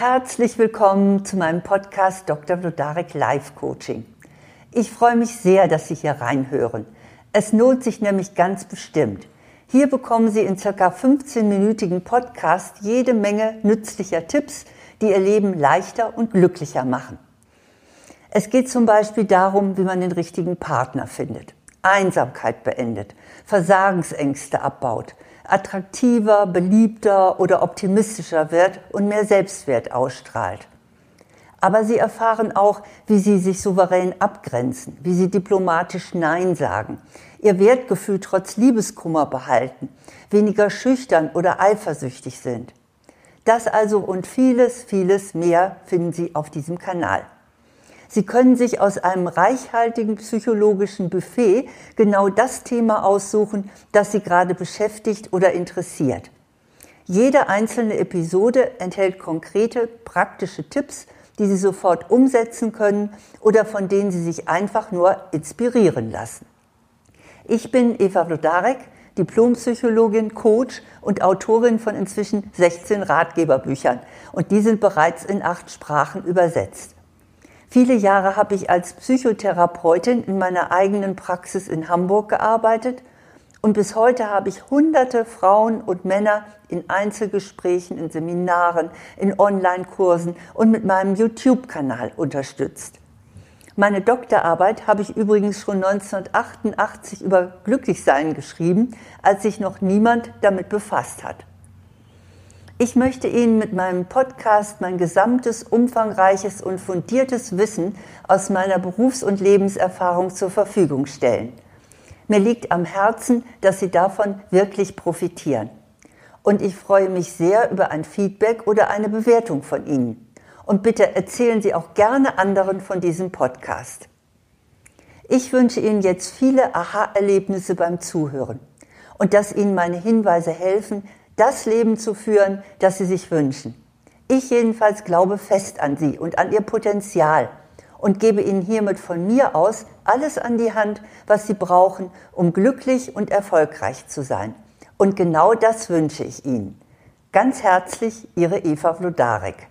Herzlich willkommen zu meinem Podcast Dr. Vlodarek Life Coaching. Ich freue mich sehr, dass Sie hier reinhören. Es lohnt sich nämlich ganz bestimmt. Hier bekommen Sie in circa 15-minütigen Podcast jede Menge nützlicher Tipps, die Ihr Leben leichter und glücklicher machen. Es geht zum Beispiel darum, wie man den richtigen Partner findet, Einsamkeit beendet, Versagensängste abbaut, attraktiver, beliebter oder optimistischer wird und mehr Selbstwert ausstrahlt. Aber sie erfahren auch, wie sie sich souverän abgrenzen, wie sie diplomatisch Nein sagen, ihr Wertgefühl trotz Liebeskummer behalten, weniger schüchtern oder eifersüchtig sind. Das also und vieles, vieles mehr finden Sie auf diesem Kanal. Sie können sich aus einem reichhaltigen psychologischen Buffet genau das Thema aussuchen, das Sie gerade beschäftigt oder interessiert. Jede einzelne Episode enthält konkrete, praktische Tipps, die Sie sofort umsetzen können oder von denen Sie sich einfach nur inspirieren lassen. Ich bin Eva Vlodarek, Diplompsychologin, Coach und Autorin von inzwischen 16 Ratgeberbüchern und die sind bereits in acht Sprachen übersetzt. Viele Jahre habe ich als Psychotherapeutin in meiner eigenen Praxis in Hamburg gearbeitet und bis heute habe ich hunderte Frauen und Männer in Einzelgesprächen, in Seminaren, in Online-Kursen und mit meinem YouTube-Kanal unterstützt. Meine Doktorarbeit habe ich übrigens schon 1988 über Glücklichsein geschrieben, als sich noch niemand damit befasst hat. Ich möchte Ihnen mit meinem Podcast mein gesamtes, umfangreiches und fundiertes Wissen aus meiner Berufs- und Lebenserfahrung zur Verfügung stellen. Mir liegt am Herzen, dass Sie davon wirklich profitieren. Und ich freue mich sehr über ein Feedback oder eine Bewertung von Ihnen. Und bitte erzählen Sie auch gerne anderen von diesem Podcast. Ich wünsche Ihnen jetzt viele Aha-Erlebnisse beim Zuhören und dass Ihnen meine Hinweise helfen, das Leben zu führen, das Sie sich wünschen. Ich jedenfalls glaube fest an Sie und an Ihr Potenzial und gebe Ihnen hiermit von mir aus alles an die Hand, was Sie brauchen, um glücklich und erfolgreich zu sein. Und genau das wünsche ich Ihnen. Ganz herzlich, Ihre Eva Vlodarek.